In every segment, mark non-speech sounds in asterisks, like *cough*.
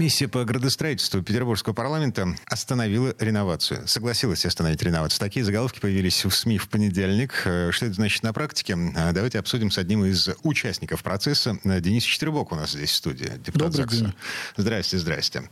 Комиссия по градостроительству Петербургского парламента остановила реновацию. Согласилась остановить реновацию. Такие заголовки появились в СМИ в понедельник. Э, что это значит на практике? Э, давайте обсудим с одним из участников процесса. Э, Денис Четвербок у нас здесь в студии. Депутат Добрый ЗАГСа. День. Здрасте, здрасте.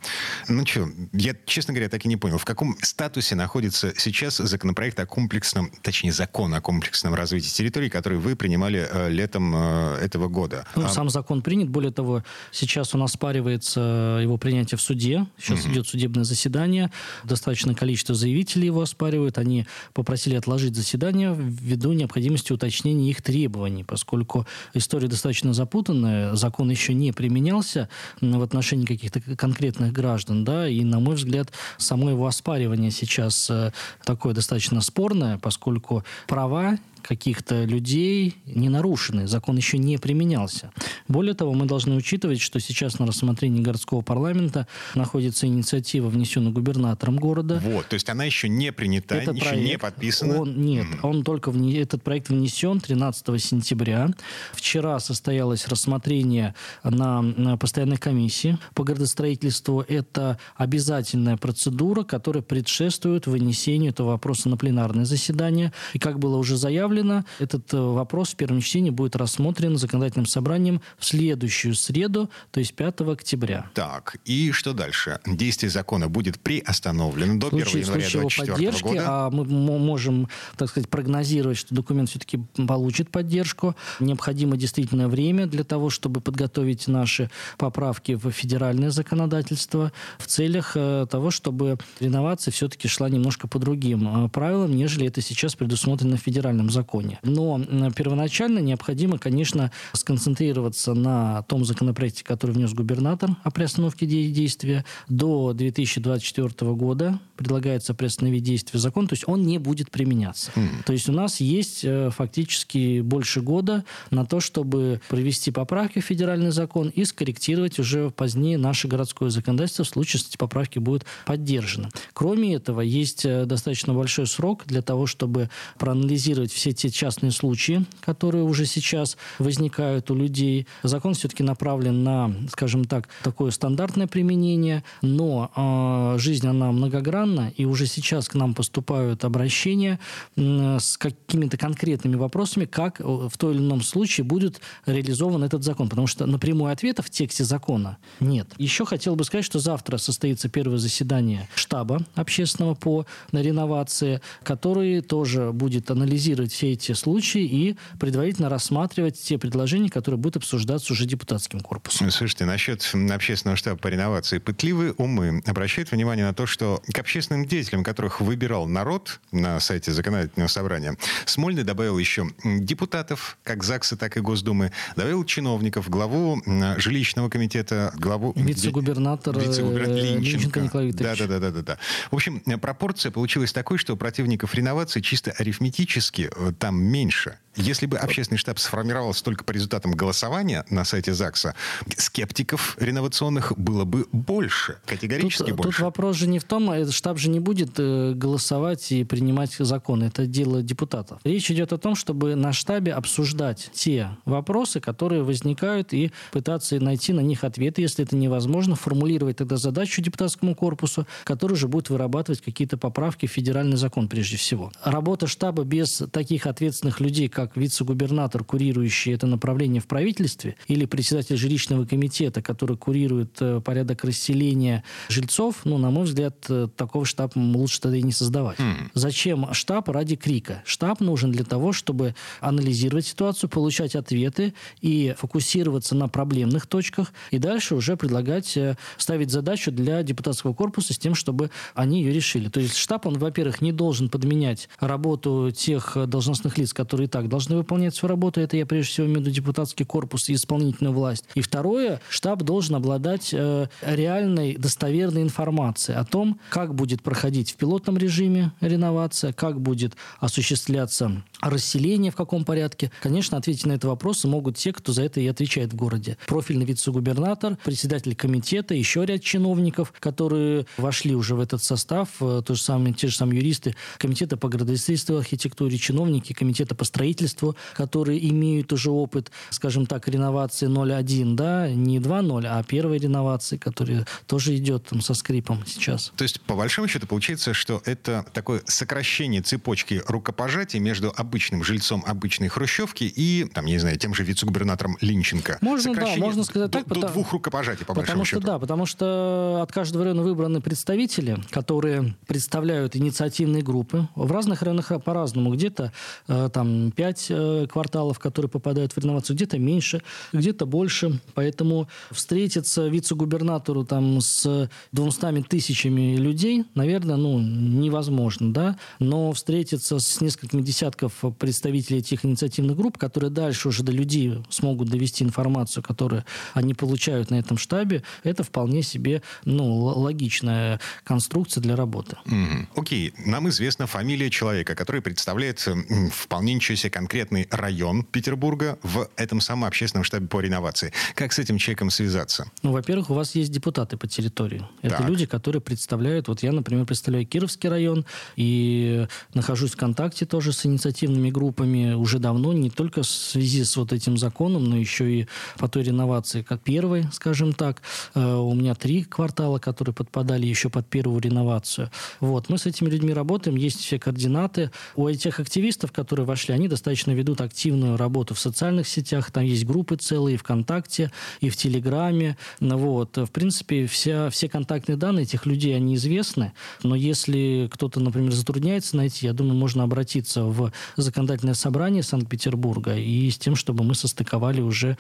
Ну что, я, честно говоря, так и не понял, в каком статусе находится сейчас законопроект о комплексном, точнее, закон о комплексном развитии территории, который вы принимали летом этого года? Ну, а... Сам закон принят. Более того, сейчас у нас спаривается его принятия в суде. Сейчас угу. идет судебное заседание. Достаточное количество заявителей его оспаривают. Они попросили отложить заседание ввиду необходимости уточнения их требований, поскольку история достаточно запутанная, закон еще не применялся в отношении каких-то конкретных граждан, да, и, на мой взгляд, само его оспаривание сейчас э, такое достаточно спорное, поскольку права каких-то людей не нарушены, закон еще не применялся. Более того, мы должны учитывать, что сейчас на рассмотрении городского парламента находится инициатива, внесенная губернатором города. Вот, то есть она еще не принята, Это еще проект, не подписана? Он, нет, mm. он только вне, этот проект внесен 13 сентября. Вчера состоялось рассмотрение на, на постоянной комиссии по градостроительству. Это обязательная процедура, которая предшествует вынесению этого вопроса на пленарное заседание. И как было уже заявлено, заявлено. Этот э, вопрос в первом чтении будет рассмотрен законодательным собранием в следующую среду, то есть 5 октября. Так, и что дальше? Действие закона будет приостановлено до 1 января 2024 года? А мы можем, так сказать, прогнозировать, что документ все-таки получит поддержку. Необходимо действительно время для того, чтобы подготовить наши поправки в федеральное законодательство в целях э, того, чтобы реновация все-таки шла немножко по другим э, правилам, нежели это сейчас предусмотрено в федеральном законодательстве законе. Но первоначально необходимо, конечно, сконцентрироваться на том законопроекте, который внес губернатор о приостановке действия. До 2024 года предлагается приостановить действие закона, то есть он не будет применяться. Mm. То есть у нас есть э, фактически больше года на то, чтобы провести поправки в федеральный закон и скорректировать уже позднее наше городское законодательство в случае, если эти поправки будут поддержаны. Кроме этого, есть э, достаточно большой срок для того, чтобы проанализировать все те частные случаи, которые уже сейчас возникают у людей. Закон все-таки направлен на, скажем так, такое стандартное применение, но э, жизнь, она многогранна, и уже сейчас к нам поступают обращения э, с какими-то конкретными вопросами, как в том или ином случае будет реализован этот закон, потому что напрямую ответа в тексте закона нет. Еще хотел бы сказать, что завтра состоится первое заседание штаба общественного по реновации, который тоже будет анализировать все эти случаи и предварительно рассматривать те предложения, которые будут обсуждаться уже депутатским корпусом. Слушайте, насчет общественного штаба по реновации. Пытливые умы обращают внимание на то, что к общественным деятелям, которых выбирал народ на сайте законодательного собрания, Смольный добавил еще депутатов, как ЗАГСа, так и Госдумы, добавил чиновников, главу жилищного комитета, главу... Вице-губернатора вице-губернатор Линченко. Линченко Николай да, да, да, да, да. В общем, пропорция получилась такой, что противников реновации чисто арифметически Э, там меньше. Если бы общественный штаб сформировался только по результатам голосования на сайте ЗАГСа, скептиков реновационных было бы больше, категорически тут, больше. Тут вопрос же не в том, этот штаб же не будет э, голосовать и принимать законы. Это дело депутатов. Речь идет о том, чтобы на штабе обсуждать те вопросы, которые возникают, и пытаться найти на них ответы. Если это невозможно, формулировать тогда задачу депутатскому корпусу, который же будет вырабатывать какие-то поправки в федеральный закон прежде всего. Работа штаба без таких ответственных людей, как вице-губернатор, курирующий это направление в правительстве, или председатель жилищного комитета, который курирует э, порядок расселения жильцов, ну, на мой взгляд, э, такого штаба лучше тогда и не создавать. Mm. Зачем штаб ради крика? Штаб нужен для того, чтобы анализировать ситуацию, получать ответы и фокусироваться на проблемных точках, и дальше уже предлагать э, ставить задачу для депутатского корпуса с тем, чтобы они ее решили. То есть штаб, он, во-первых, не должен подменять работу тех должностных лиц, которые и так должны выполнять свою работу. Это я прежде всего имею в виду депутатский корпус и исполнительную власть. И второе, штаб должен обладать э, реальной достоверной информацией о том, как будет проходить в пилотном режиме реновация, как будет осуществляться расселение в каком порядке. Конечно, ответить на это вопросы могут те, кто за это и отвечает в городе. Профильный вице-губернатор, председатель комитета, еще ряд чиновников, которые вошли уже в этот состав, э, то же самое, те же самые юристы комитета по градостроительству и архитектуре, чиновники комитета по строительству, которые имеют уже опыт, скажем так, реновации 0.1, да, не 2.0, а первой реновации, которая тоже идет там, со скрипом сейчас. То есть, по большому счету, получается, что это такое сокращение цепочки рукопожатий между обычным жильцом обычной хрущевки и, там, я не знаю, тем же вице-губернатором Линченко. Можно, да, можно сказать до, так. До потому, двух рукопожатий, по потому что, счету. Да, потому что от каждого района выбраны представители, которые представляют инициативные группы. В разных районах по-разному. Где-то э, там пять э, кварталов, которые попадают в реновацию, где-то меньше, где-то больше. Поэтому встретиться вице-губернатору там с двумстами тысячами людей, наверное, ну, невозможно, да. Но встретиться с несколькими десятков представителей этих инициативных групп, которые дальше уже до людей смогут довести информацию, которую они получают на этом штабе, это вполне себе ну, логичная конструкция для работы. Mm-hmm. Окей, нам известна фамилия человека, который представляет вполне ничего себе конкретный район Петербурга в этом самом общественном штабе по реновации. Как с этим человеком связаться? Ну, во-первых, у вас есть депутаты по территории. Это Так. люди, которые представляют... Вот я, например, представляю Кировский район и нахожусь в контакте тоже с инициативными группами уже давно, не только в связи с вот этим законом, но еще и по той реновации, как первой, скажем так. Э, У меня три квартала, которые подпадали еще под первую реновацию. Вот. Мы с этими людьми работаем, есть все координаты. У этих активистов, которые вошли, они достаточно ведут активную работу в социальных сетях. Там есть группы целые и ВКонтакте, и в Телеграме. Ну Вот. В принципе, вся, все контактные данные этих людей, они известны. Но если кто-то, например, затрудняется найти, я думаю, можно обратиться в законодательное собрание Санкт-Петербурга и с тем, чтобы мы состыковали уже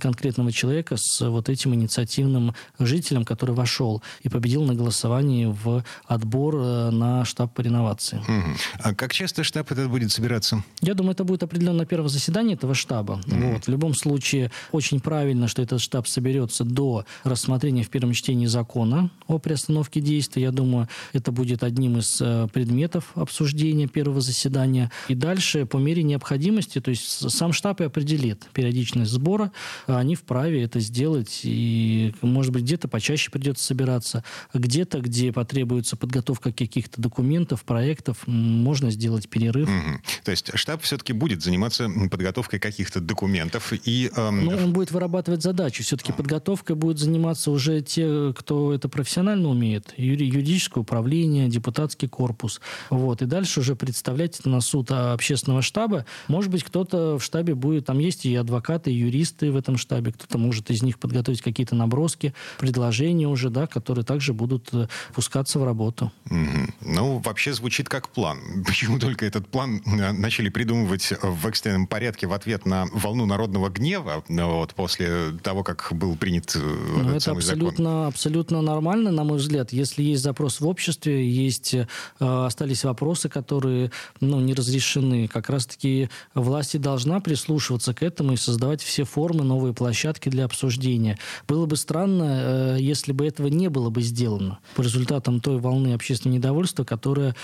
конкретного человека с вот этим инициативным жителем, который вошел и победил на голосовании в отбор э, на штаб по реновации. Мгм. А как часто штаб этот будет собираться? Я думаю, это будет определенно первое заседание этого штаба. Вот. В любом случае, очень правильно, что этот штаб соберется до рассмотрения в первом чтении закона о приостановке действия. Я думаю, это будет одним из э, предметов обсуждения первого заседания. И дальше, по мере необходимости, то есть сам штаб и определит периодичность сбора, а они вправе это сделать. И, может быть, где-то почаще придется собираться, где-то, где потребуется подготовка каких-то документов, проектов, можно сделать перерыв. Мгм. То есть штаб все-таки будет заниматься подготовкой каких-то документов и... эм, Ну, он будет вырабатывать задачи. Все-таки подготовкой будут заниматься уже те, кто это профессионально умеет. Юри- юридическое управление, депутатский корпус. Вот. И дальше уже представлять на суд а, общественного штаба. Может быть, кто-то в штабе будет... Там есть и адвокаты, и юристы в этом штабе. Кто-то может из них подготовить какие-то наброски, предложения уже, да, которые также будут э, пускаться в работу. Мгм. Ну, вообще звучит как план. *laughs* Почему только этот план э, начали придумывать в экстренном порядке в ответ на волну народного гнева, ну, вот, после того, как был принят э, Ну, этот это самый закон? абсолютно, абсолютно нормально, на мой взгляд. Если есть запрос в обществе, есть э, остались вопросы, которые ну, не разрешены, как раз-таки власти должна прислушиваться к этому и создавать все формы, новые площадки для обсуждения. Было бы странно, э, если бы этого не было бы сделано по результатам той волны общественного недовольства, которая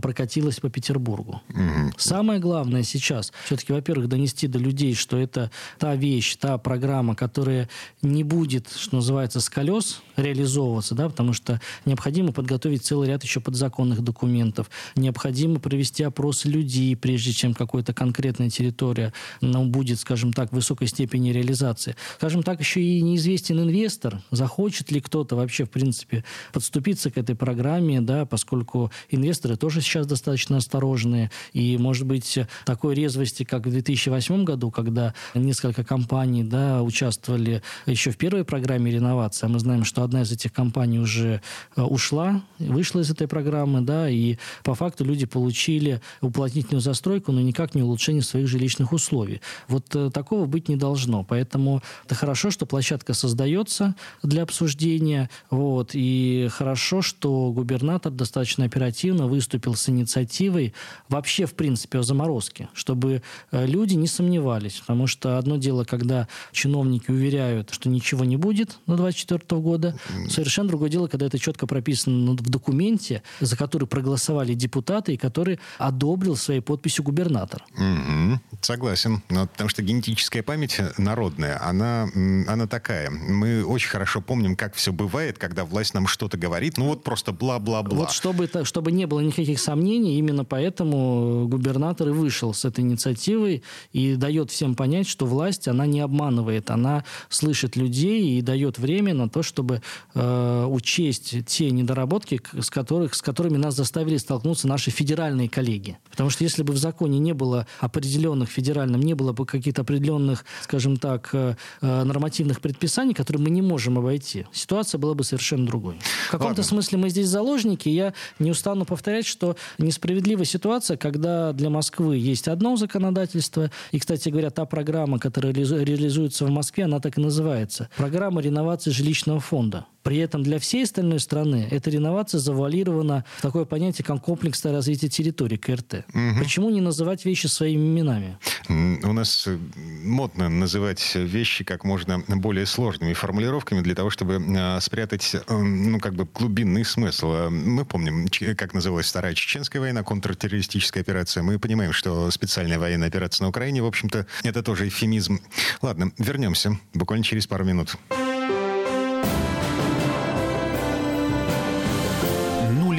прокатилась по Петербургу. Самое главное сейчас все-таки, во-первых, донести до людей, что это та вещь, та программа, которая не будет, что называется, с колес реализовываться, да, потому что необходимо подготовить целый ряд еще подзаконных документов, необходимо провести опросы людей, прежде чем какая-то конкретная территория ну, будет, скажем так, в высокой степени реализации. Скажем так, еще и неизвестен инвестор, захочет ли кто-то вообще, в принципе, подступиться к этой программе, да, поскольку инвесторы тоже сейчас достаточно осторожные, и, может быть, такой резвости, как в 2008 году, когда несколько компаний да, участвовали еще в первой программе реновации, а мы знаем, что одна из этих компаний уже э, ушла, вышла из этой программы, да, и по факту люди получили уплотнительную застройку, но никак не улучшение своих жилищных условий. Вот э, такого быть не должно. Поэтому это хорошо, что площадка создается для обсуждения, вот, и хорошо, что губернатор достаточно оперативно выступил с инициативой вообще, в принципе, о заморозке, чтобы э, люди не сомневались. Потому что одно дело, когда чиновники уверяют, что ничего не будет до 2024 года, Совершенно другое дело, когда это четко прописано в документе, за который проголосовали депутаты и который одобрил своей подписью губернатор. Угу. Согласен. Но, потому что генетическая память народная, она, она такая. Мы очень хорошо помним, как все бывает, когда власть нам что-то говорит. Ну вот просто бла-бла-бла. Вот чтобы, чтобы не было никаких сомнений, именно поэтому губернатор и вышел с этой инициативой и дает всем понять, что власть, она не обманывает, она слышит людей и дает время на то, чтобы э, учесть те недоработки, с, которых, с которыми нас заставили столкнуться наши федеральные коллеги. Потому что если бы в законе не было определенных федеральным, не было бы каких-то определенных, скажем так, э, э, нормативных предписаний, которые мы не можем обойти, ситуация была бы совершенно другой. В каком-то смысле мы здесь заложники. Я не устану повторять, что несправедлива ситуация, когда для Москвы есть одно законодательство, и, кстати говоря, та программа, которая реализуется в Москве, она так и называется. Программа реновации жилищного фонда. При этом для всей остальной страны эта реновация завуалирована в такое понятие, как комплексное развитие территории, КРТ. Угу. Почему не называть вещи своими именами? У нас э, модно называть вещи как можно более сложными формулировками для того, чтобы э, спрятать, э, ну, как бы глубинный смысл. Мы помним, как называлась Вторая Чеченская война, контртеррористическая операция. Мы понимаем, что специальная военная операция на Украине, в общем-то, это тоже эфемизм. Ладно, вернемся буквально через пару минут.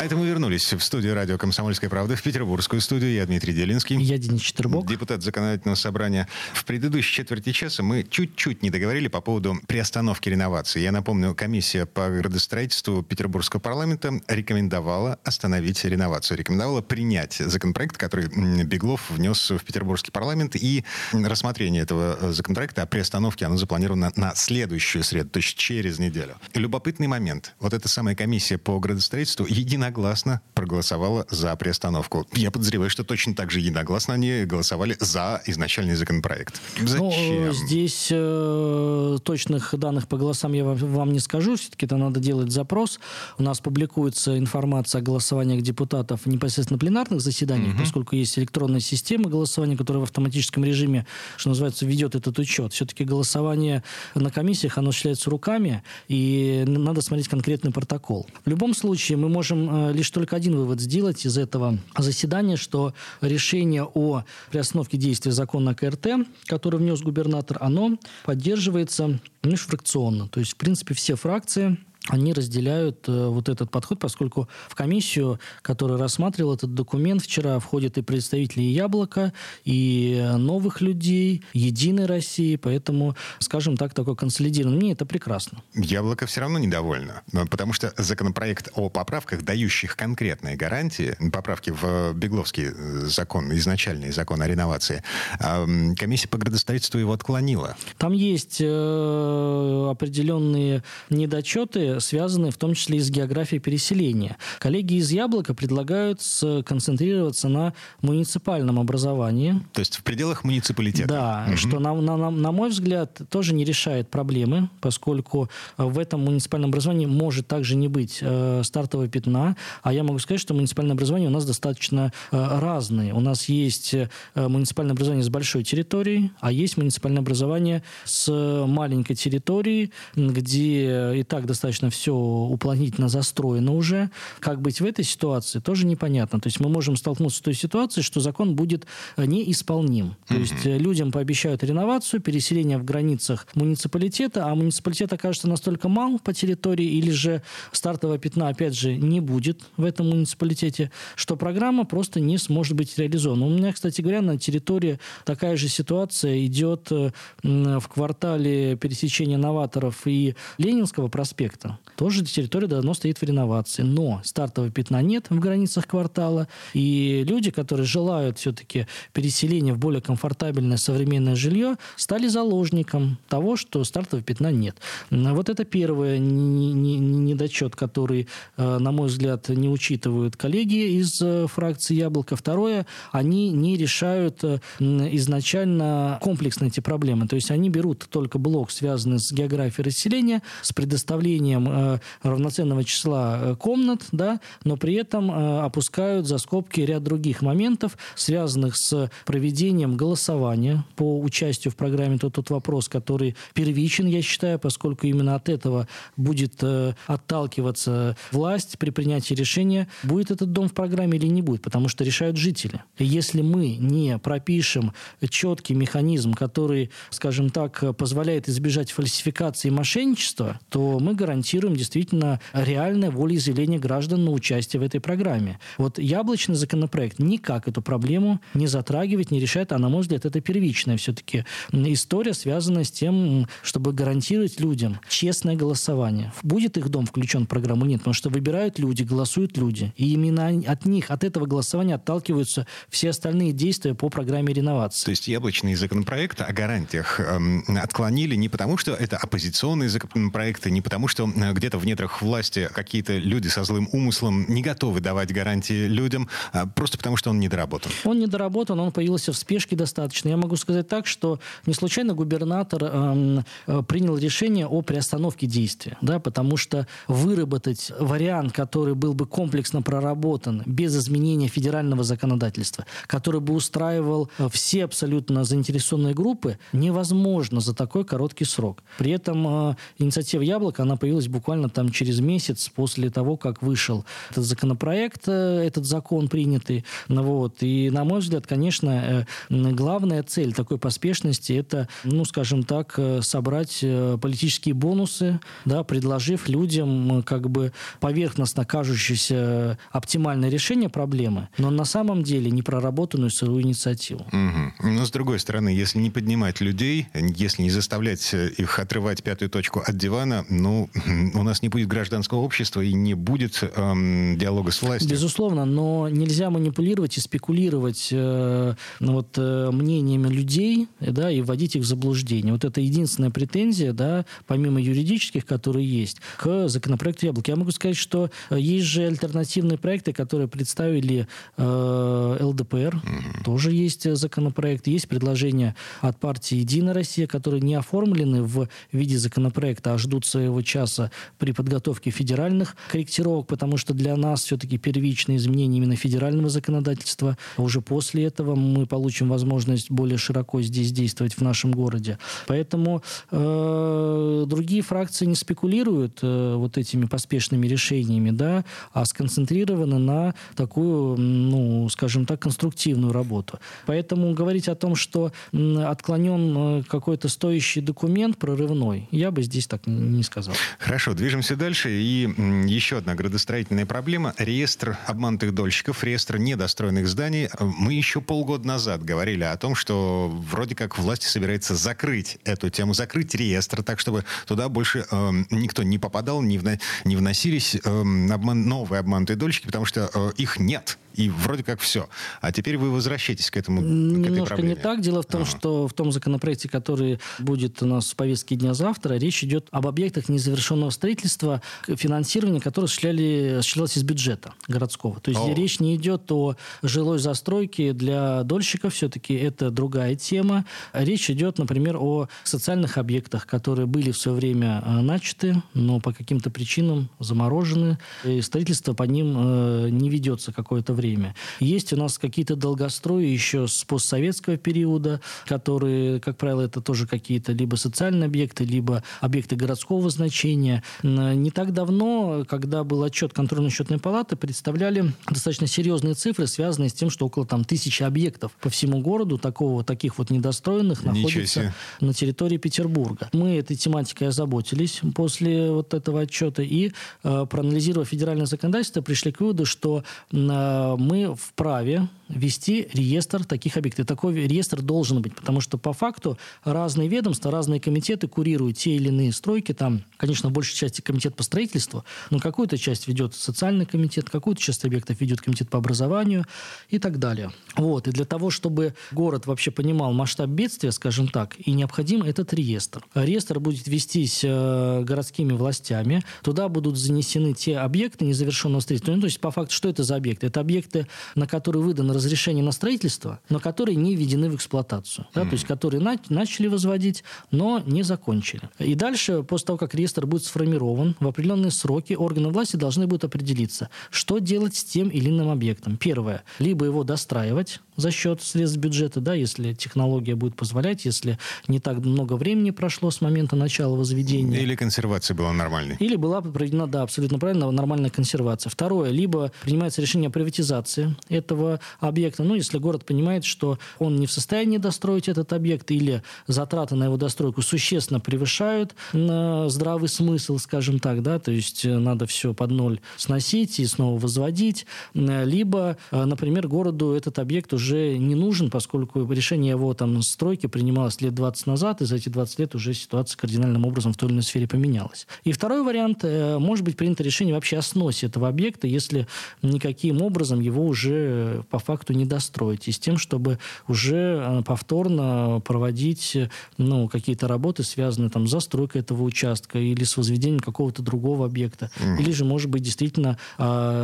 Это мы вернулись в студию радио «Комсомольская правда», в петербургскую студию. Я Дмитрий Делинский. Я Денис Четербок. Депутат законодательного собрания. В предыдущей четверти часа мы чуть-чуть не договорили по поводу приостановки реновации. Я напомню, комиссия по градостроительству Петербургского парламента рекомендовала остановить реновацию. Рекомендовала принять законопроект, который Беглов внес в Петербургский парламент. И рассмотрение этого законопроекта о приостановке, оно запланировано на следующую среду, то есть через неделю. Любопытный момент. Вот эта самая комиссия по градостроительству единогласно единогласно проголосовала за приостановку. Я подозреваю, что точно так же единогласно они голосовали за изначальный законопроект. Зачем? Ну, здесь э, точных данных по голосам я вам, вам не скажу. Все-таки это надо делать запрос. У нас публикуется информация о голосованиях депутатов непосредственно на пленарных заседаниях, угу. поскольку есть электронная система голосования, которая в автоматическом режиме, что называется, ведет этот учет. Все-таки голосование на комиссиях, оно осуществляется руками, и надо смотреть конкретный протокол. В любом случае, мы можем э, лишь только один вывод сделать из этого заседания, что решение о приостановке действия закона КРТ, который внес губернатор, оно поддерживается межфракционно. То есть, в принципе, все фракции они разделяют э, вот этот подход, поскольку в комиссию, которая рассматривала этот документ, вчера входят и представители Яблока, и новых людей, Единой России, поэтому, скажем так, такой консолидированный. Мне это прекрасно. Яблоко все равно недовольно, потому что законопроект о поправках, дающих конкретные гарантии, поправки в Бегловский э, закон, изначальный закон о реновации, комиссия по градостроительству его отклонила. Там есть э, определенные недочеты, связанные в том числе и с географией переселения. Коллеги из «Яблока» предлагают сконцентрироваться на муниципальном образовании. То есть в пределах муниципалитета. Да, угу. что, на, на, на мой взгляд, тоже не решает проблемы, поскольку в этом муниципальном образовании может также не быть э, стартового пятна. А я могу сказать, что муниципальное образование у нас достаточно э, разные. У нас есть э, муниципальное образование с большой территорией, а есть муниципальное образование с маленькой территорией, где и так достаточно достаточно все уплотнительно застроено уже. Как быть в этой ситуации, тоже непонятно. То есть мы можем столкнуться с той ситуацией, что закон будет э, неисполним. То mm-hmm. есть э, людям пообещают реновацию, переселение в границах муниципалитета, а муниципалитет окажется настолько мал по территории, или же стартового пятна, опять же, не будет в этом муниципалитете, что программа просто не сможет быть реализована. У меня, кстати говоря, на территории такая же ситуация идет э, в квартале пересечения новаторов и Ленинского проспекта. Яблоко. Тоже территория давно стоит в реновации. Но стартового пятна нет в границах квартала. И люди, которые желают все-таки переселения в более комфортабельное современное жилье, стали заложником того, что стартового пятна нет. Вот это первый недочет, который, э, на мой взгляд, не учитывают коллеги из э, фракции «Яблоко». Второе, они не решают э, изначально комплексно эти проблемы. То есть они берут только блок, связанный с географией расселения, с предоставлением равноценного числа комнат, да, но при этом опускают за скобки ряд других моментов, связанных с проведением голосования по участию в программе. Тот, тот вопрос, который первичен, я считаю, поскольку именно от этого будет э, отталкиваться власть при принятии решения, будет этот дом в программе или не будет, потому что решают жители. Если мы не пропишем четкий механизм, который, скажем так, позволяет избежать фальсификации и мошенничества, то мы гарантируем действительно реальное волеизъявление граждан на участие в этой программе. Вот яблочный законопроект никак эту проблему не затрагивает, не решает, а, на мой взгляд, это первичная все-таки история, связанная с тем, чтобы гарантировать людям честное голосование. Будет их дом включен в программу? Нет, потому что выбирают люди, голосуют люди. И именно от них, от этого голосования отталкиваются все остальные действия по программе реновации. То есть яблочный законопроект о гарантиях эм, отклонили не потому, что это оппозиционные законопроекты, не потому, что где-то в недрах власти какие-то люди со злым умыслом не готовы давать гарантии людям, а просто потому, что он недоработан. Он недоработан, он появился в спешке достаточно. Я могу сказать так, что не случайно губернатор эм, э, принял решение о приостановке действия, да, потому что выработать вариант, который был бы комплексно проработан без изменения федерального законодательства, который бы устраивал э, все абсолютно заинтересованные группы, невозможно за такой короткий срок. При этом э, инициатива «Яблоко», она появилась буквально там через месяц после того, как вышел этот законопроект, э, этот закон принятый. Ну, вот. И, на мой взгляд, конечно, э, главная цель такой поспешности – это, ну, скажем так, э, собрать политические бонусы, да, предложив людям как бы поверхностно кажущееся оптимальное решение проблемы, но на самом деле не проработанную свою инициативу. Угу. Но, с другой стороны, если не поднимать людей, если не заставлять их отрывать пятую точку от дивана, ну, у нас не будет гражданского общества и не будет эм, диалога с властью. Безусловно, но нельзя манипулировать и спекулировать э, ну, вот, э, мнениями людей да, и вводить их в заблуждение. Вот это единственная претензия, да, помимо юридических, которые есть, к законопроекту «Яблоки». Я могу сказать, что э, есть же альтернативные проекты, которые представили э, ЛДПР. Угу. Тоже есть законопроект. Есть предложения от партии «Единая Россия», которые не оформлены в виде законопроекта, а ждут своего часа при подготовке федеральных корректировок, потому что для нас все-таки первичные изменения именно федерального законодательства. Уже после этого мы получим возможность более широко здесь действовать в нашем городе. Поэтому э, другие фракции не спекулируют э, вот этими поспешными решениями, да, а сконцентрированы на такую, ну, скажем так, конструктивную работу. Поэтому говорить о том, что отклонен э, какой-то стоящий документ прорывной, я бы здесь так не сказал. Хорошо, движемся дальше. И еще одна градостроительная проблема. Реестр обманутых дольщиков, реестр недостроенных зданий. Мы еще полгода назад говорили о том, что вроде как власти собирается закрыть эту тему, закрыть реестр, так чтобы туда больше э, никто не попадал, не, вно, не вносились э, обман, новые обманутые дольщики, потому что э, их нет и вроде как все. А теперь вы возвращаетесь к этому Немножко к не так. Дело в том, ага. что в том законопроекте, который будет у нас в повестке дня завтра, речь идет об объектах незавершенного строительства, финансирование которое осуществлялось из бюджета городского. То есть о. речь не идет о жилой застройке для дольщиков, все-таки это другая тема. Речь идет, например, о социальных объектах, которые были в свое время э, начаты, но по каким-то причинам заморожены, и строительство по ним э, не ведется какое-то время. Есть у нас какие-то долгострои еще с постсоветского периода, которые, как правило, это тоже какие-то либо социальные объекты, либо объекты городского значения. Не так давно, когда был отчет контрольно-счетной палаты, представляли достаточно серьезные цифры, связанные с тем, что около там тысячи объектов по всему городу такого, таких вот недостроенных находится на территории Петербурга. Мы этой тематикой озаботились после вот этого отчета и, э, проанализировав федеральное законодательство, пришли к выводу, что э, мы вправе вести реестр таких объектов. Такой реестр должен быть, потому что по факту разные ведомства, разные комитеты курируют те или иные стройки. Там, конечно, в большей части комитет по строительству, но какую-то часть ведет социальный комитет, какую-то часть объектов ведет комитет по образованию и так далее. Вот. И для того, чтобы город вообще понимал масштаб бедствия, скажем так, и необходим этот реестр. Реестр будет вестись э, городскими властями. Туда будут занесены те объекты незавершенного строительства. Ну, то есть, по факту, что это за объекты? Это объекты, на которые выдано разрешение на строительство, но которые не введены в эксплуатацию. Да, mm. То есть, которые на, начали возводить, но не закончили. И дальше, после того, как реестр будет сформирован, в определенные сроки органы власти должны будут определиться, что делать с тем или иным объектом. Первое. Либо его достраивать, за счет средств бюджета, да, если технология будет позволять, если не так много времени прошло с момента начала возведения. Или консервация была нормальной. Или была проведена, да, абсолютно правильно, нормальная консервация. Второе, либо принимается решение о приватизации этого объекта. Ну, если город понимает, что он не в состоянии достроить этот объект или затраты на его достройку существенно превышают э, здравый смысл, скажем так, да, то есть э, надо все под ноль сносить и снова возводить. Э, либо, например, городу этот объект уже не нужен, поскольку решение его там стройки принималось лет 20 назад, и за эти 20 лет уже ситуация кардинальным образом в той или иной сфере поменялась. И второй вариант, э, может быть принято решение вообще о сносе этого объекта, если никаким образом его уже э, по факту не достроить, и с тем, чтобы уже э, повторно проводить ну, какие-то работы, связанные там, с застройкой этого участка или с возведением какого-то другого объекта. Mm. Или же, может быть, действительно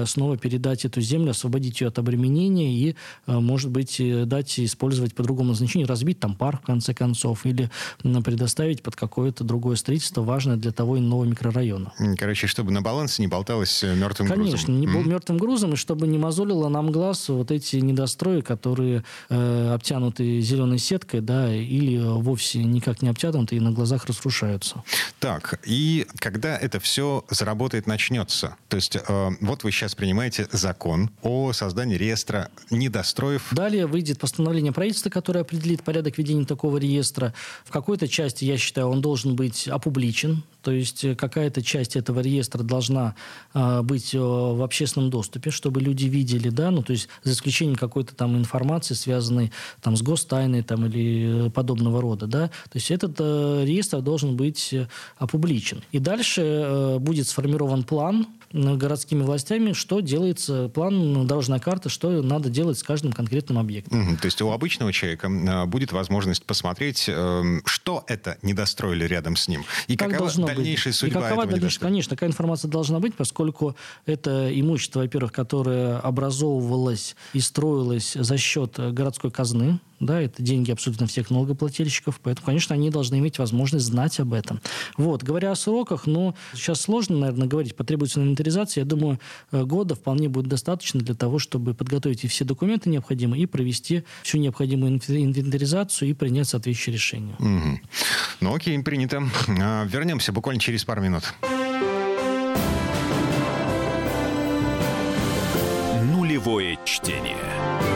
снова передать эту землю, освободить ее от обременения и, может быть, э, дать использовать по другому назначению, разбить там парк, в конце концов, или предоставить под какое-то другое строительство, важное для того иного микрорайона. Короче, чтобы на балансе не болталось э, мертвым Конечно, грузом. Конечно, не был mm. мертвым грузом, и чтобы не мозолило нам глаз вот эти недострои, которые э, обтянуты зеленой сеткой, да, или вовсе никак не обтянуты и на глазах разрушаются. Так, и когда это все заработает, начнется? То есть э, вот вы сейчас принимаете закон о создании реестра недостроев Далее выйдет постановление правительства, которое определит порядок ведения такого реестра. В какой-то части, я считаю, он должен быть опубличен, то есть э, какая-то часть этого реестра должна э, быть э, в общественном доступе, чтобы люди видели, да, ну то есть за исключением какой-то там информации, связанной там с гостайной там или подобного рода, да, то есть этот э, реестр должен быть э, опубличен. И дальше э, будет сформирован план городскими властями, что делается, план, дорожная карта, что надо делать с каждым конкретным объектом. Угу, то есть у обычного человека а, будет возможность посмотреть, эм, что это недостроили рядом с ним, и как какова дальнейшая быть? судьба и какова этого дальнейшая, Конечно, такая информация должна быть, поскольку это имущество, во-первых, которое образовывалось и строилось за счет городской казны, да, это деньги абсолютно всех налогоплательщиков, поэтому, конечно, они должны иметь возможность знать об этом. Вот, говоря о сроках, ну, сейчас сложно, наверное, говорить, потребуется инвентаризация, я думаю, э, года вполне будет достаточно для того, чтобы подготовить и все документы необходимые и провести всю необходимую инвентаризацию и принять соответствующее решение. Угу. Ну, окей, принято. А, вернемся буквально через пару минут. Нулевое чтение.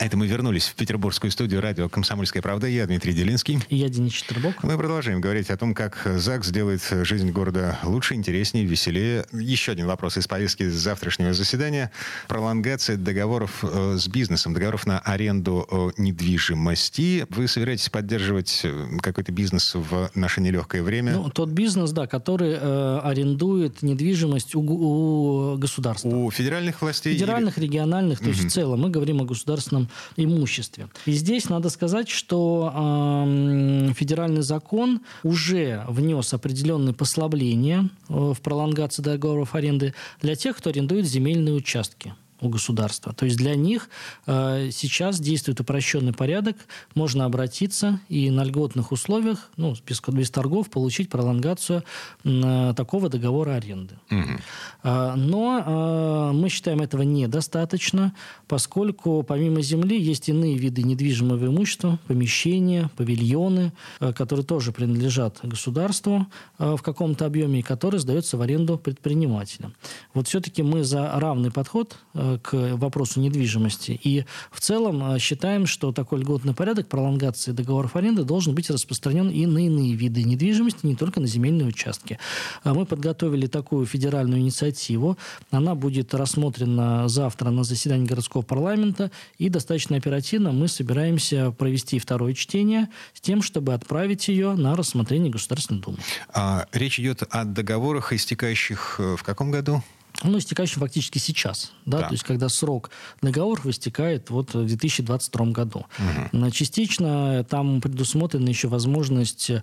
Это мы вернулись в петербургскую студию радио «Комсомольская правда». Я Дмитрий Делинский. И я Денис Четербок. Мы продолжаем говорить о том, как ЗАГС сделает жизнь города лучше, интереснее, веселее. Еще один вопрос из повестки завтрашнего заседания. Пролонгация договоров э, с бизнесом, договоров на аренду э, недвижимости. Вы собираетесь поддерживать э, какой-то бизнес в наше нелегкое время? Ну, тот бизнес, да, который э, арендует недвижимость у, у государства. У федеральных властей? Федеральных, или... региональных, то угу. есть в целом. Мы говорим о государственном имуществе. И здесь надо сказать, что э, федеральный закон уже внес определенные послабления э, в пролонгацию договоров аренды для тех, кто арендует земельные участки. У государства. То есть для них э, сейчас действует упрощенный порядок, можно обратиться и на льготных условиях, ну, без, без торгов, получить пролонгацию э, такого договора аренды. Угу. Э, но э, мы считаем этого недостаточно, поскольку помимо земли есть иные виды недвижимого имущества, помещения, павильоны, э, которые тоже принадлежат государству э, в каком-то объеме и которые сдаются в аренду предпринимателям. Вот все-таки мы за равный подход э, к вопросу недвижимости. И в целом э, считаем, что такой льготный порядок пролонгации договоров аренды должен быть распространен и на иные виды недвижимости, не только на земельные участки. А мы подготовили такую федеральную инициативу. Она будет рассмотрена завтра на заседании городского парламента. И достаточно оперативно мы собираемся провести второе чтение с тем, чтобы отправить ее на рассмотрение Государственной Думы. А, речь идет о договорах, истекающих э, в каком году? Ну, истекающим фактически сейчас, да, да, то есть когда срок договора истекает вот в 2022 году. Угу. Частично там предусмотрена еще возможность э,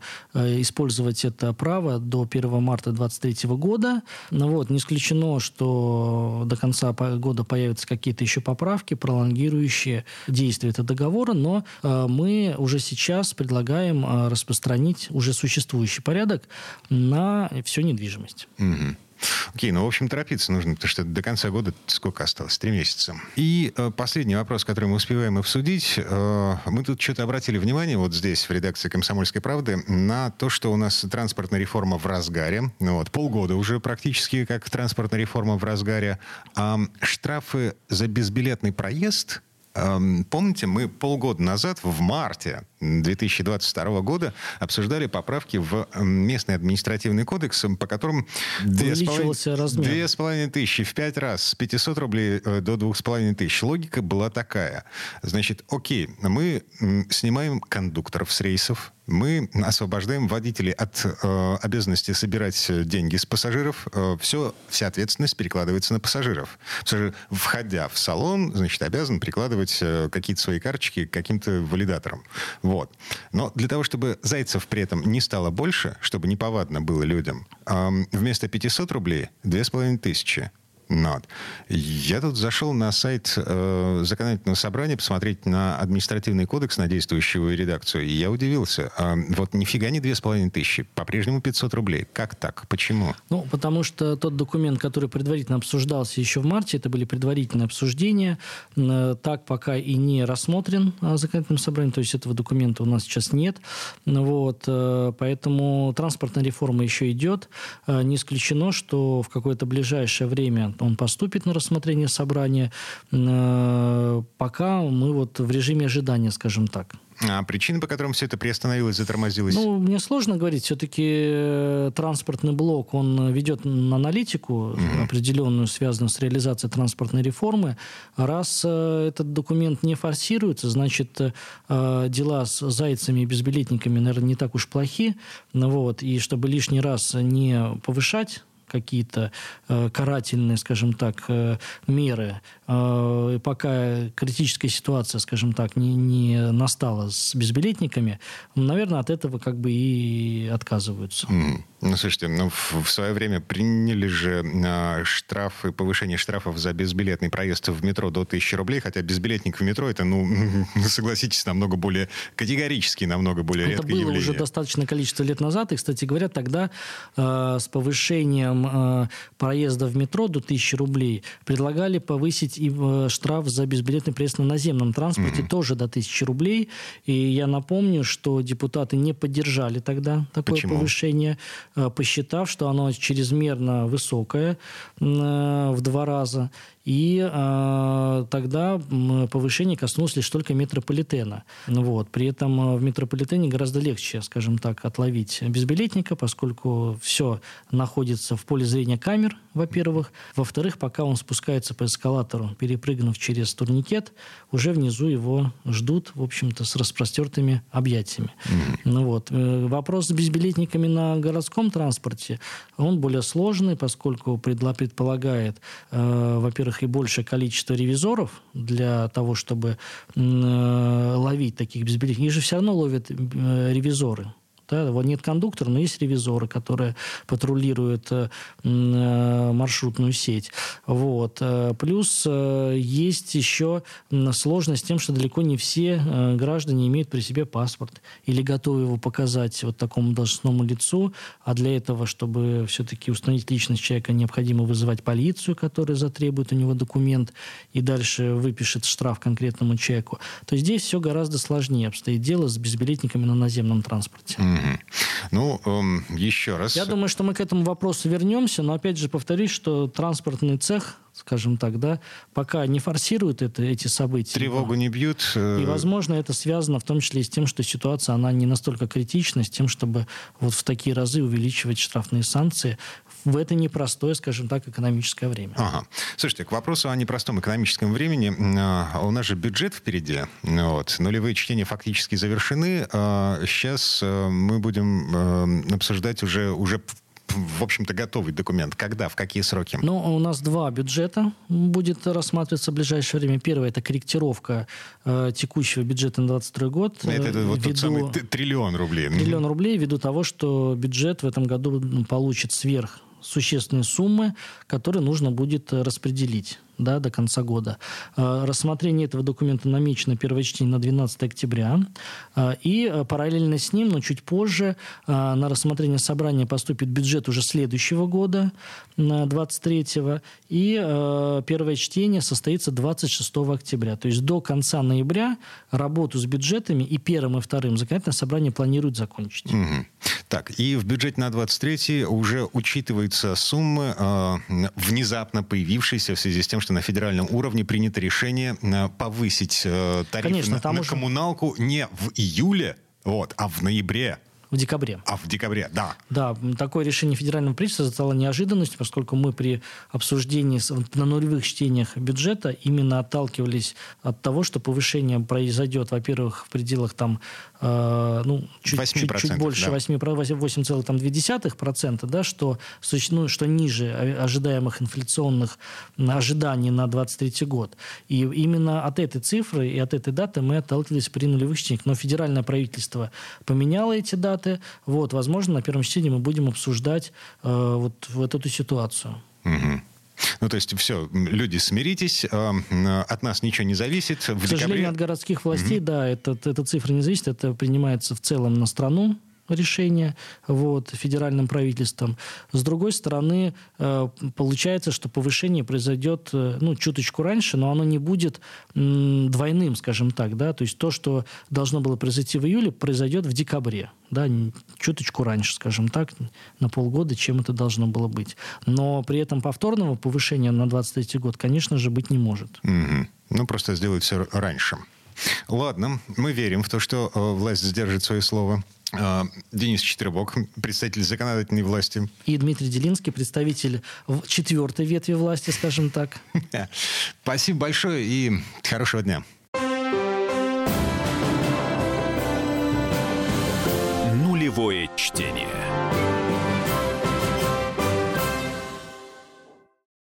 использовать это право до 1 марта 2023 года. Ну, вот, не исключено, что до конца года появятся какие-то еще поправки, пролонгирующие действие этого договора, но э, мы уже сейчас предлагаем распространить уже существующий порядок на всю недвижимость. Угу. Окей, ну, в общем, торопиться нужно, потому что до конца года сколько осталось? Три месяца. И э, последний вопрос, который мы успеваем обсудить. Э, мы тут что-то обратили внимание вот здесь, в редакции «Комсомольской правды», на то, что у нас транспортная реформа в разгаре. Ну, вот, полгода уже практически как транспортная реформа в разгаре. А штрафы за безбилетный проезд Помните, мы полгода назад, в марте 2022 года, обсуждали поправки в местный административный кодекс, по которым две с половиной тысячи в пять раз, с 500 рублей э, до двух с половиной тысяч. Логика была такая. Значит, окей, мы снимаем кондукторов с рейсов, мы освобождаем водителей от э, обязанности собирать деньги с пассажиров. Э, все, вся ответственность перекладывается на пассажиров. Пассажир, входя в салон, значит, обязан прикладывать э, какие-то свои карточки к каким-то валидаторам. Вот. Но для того, чтобы зайцев при этом не стало больше, чтобы неповадно было людям, э, вместо 500 рублей 2500 вот. Я тут зашел на сайт э, законодательного собрания посмотреть на административный кодекс, на действующую редакцию, и я удивился. А, вот нифига не две с половиной тысячи, по-прежнему 500 рублей. Как так? Почему? Ну, потому что тот документ, который предварительно обсуждался еще в марте, это были предварительные обсуждения, э, так пока и не рассмотрен э, законодательным собранием, то есть этого документа у нас сейчас нет. Вот, э, поэтому транспортная реформа еще идет. Э, не исключено, что в какое-то ближайшее время он поступит на рассмотрение собрания. Э, пока мы вот в режиме ожидания, скажем так. А причины, по которым все это приостановилось, затормозилось? Ну, мне сложно говорить. Все-таки э, транспортный блок, он ведет аналитику mm-hmm. определенную, связанную с реализацией транспортной реформы. Раз э, этот документ не форсируется, значит, дела с зайцами и безбилетниками, наверное, не так уж плохи. Ну, вот. И чтобы лишний раз не повышать какие-то э, карательные, скажем так, э, меры, э, пока критическая ситуация, скажем так, не, не настала с безбилетниками, наверное, от этого как бы и отказываются. Mm. Ну, слушайте, ну, в, в свое время приняли же э, штрафы, повышение штрафов за безбилетный проезд в метро до 1000 рублей, хотя безбилетник в метро это, ну, *laughs* согласитесь, намного более категорически, намного более это редкое явление. Это было уже достаточное количество лет назад, и, кстати говоря, тогда э, с повышением э, проезда в метро до 1000 рублей предлагали повысить и э, штраф за безбилетный проезд на наземном транспорте mm-hmm. тоже до 1000 рублей, и я напомню, что депутаты не поддержали тогда такое Почему? повышение Э, посчитав, что оно чрезмерно высокое в два раза, и э, тогда повышение коснулось лишь только метрополитена. Вот. При этом э, в метрополитене гораздо легче, скажем так, отловить безбилетника, поскольку все находится в поле зрения камер, во-первых. Во-вторых, пока он спускается по эскалатору, перепрыгнув через турникет, уже внизу его ждут, в общем-то, с распростертыми объятиями. Ну, вот. Э, вопрос с безбилетниками на городском транспорте, он более сложный, поскольку предполагает, э, во-первых, и большее количество ревизоров для того, чтобы э, ловить таких безбилетников. Их же все равно ловят э, ревизоры Да? Нет кондуктора, но есть ревизоры, которые патрулируют э, э, маршрутную сеть. Вот. Э, плюс есть еще сложность с тем, что далеко не все граждане имеют при себе паспорт или готовы его показать вот такому должностному лицу, а для этого, чтобы все-таки установить личность человека, необходимо вызывать полицию, которая затребует у него документ и дальше выпишет штраф конкретному человеку. То есть здесь все гораздо сложнее обстоит дело с безбилетниками на наземном транспорте. Mm-hmm. Ну, эм, еще раз. Я думаю, что мы к этому вопросу вернемся, но опять же повторюсь, что транспортный цех скажем так, да, пока не форсируют это, эти события. Тревогу не бьют. Э, и, возможно, это связано в том числе и с тем, что ситуация, она не настолько критична, с тем, чтобы вот в такие разы увеличивать штрафные санкции в это непростое, скажем так, экономическое время. Ага. Слушайте, к вопросу о непростом экономическом времени. А, у нас же бюджет впереди. Вот. Нулевые чтения фактически завершены. Сейчас а, э, мы будем э, обсуждать уже, уже в общем-то, готовый документ? Когда, в какие сроки? Ну, у нас два бюджета будет рассматриваться в ближайшее время. Первое – это корректировка э, текущего бюджета на 2022 год. Это, это вот ввиду... тот самый триллион рублей. Триллион рублей ввиду того, что бюджет в этом году получит сверх существенные суммы, которые нужно будет распределить да, до конца года. Э, рассмотрение этого документа намечено первое чтение на 12 октября. Э, и э, параллельно с ним, но чуть позже, на рассмотрение собрания поступит бюджет уже следующего года, 23-го. И первое чтение состоится 26 октября. То есть до конца ноября работу с бюджетами и первым, и вторым законодательное собрание планирует закончить. Угу. Так, и в бюджете на 23 уже учитываются суммы, внезапно появившиеся в связи с тем, что на федеральном уровне принято решение э, повысить э, тарифы Конечно, на, на уже... коммуналку не в июле, вот, а в ноябре. В декабре. А, в декабре, да. Да, такое решение федерального правительства стало неожиданностью, поскольку мы при обсуждении на нулевых чтениях бюджета именно отталкивались от того, что повышение произойдет, во-первых, в пределах там, ну, чуть, чуть, чуть больше да. 8,2%, да, что, ну, что ниже ожидаемых инфляционных ожиданий на 2023 год. И именно от этой цифры и от этой даты мы отталкивались при нулевых чтениях. Но федеральное правительство поменяло эти даты, даты. Вот, возможно, на первом чтении мы будем обсуждать э, вот, вот эту ситуацию. Угу. Ну, то есть, все, люди, смиритесь, э, от нас ничего не зависит. В К декабре... сожалению, от городских властей, mm да, это, эта цифра не зависит, это принимается в целом на страну, решение вот, федеральным правительством. С другой стороны, э, получается, что повышение произойдет э, ну, чуточку раньше, но оно не будет двойным, скажем так. Да? То есть то, что должно было произойти в июле, произойдет в декабре. Да? Чуточку раньше, скажем так, на полгода, чем это должно было быть. Но при этом повторного повышения на 23 год, конечно же, быть не может. Угу. Ну, просто сделать все раньше. Ладно, мы верим в то, что э, власть сдержит свое слово. Э, Денис Четвербок, *laughs* представитель законодательной власти. И Дмитрий Делинский, представитель четвертой ветви власти, скажем так. *laughs* Спасибо большое и хорошего дня. Нулевое чтение.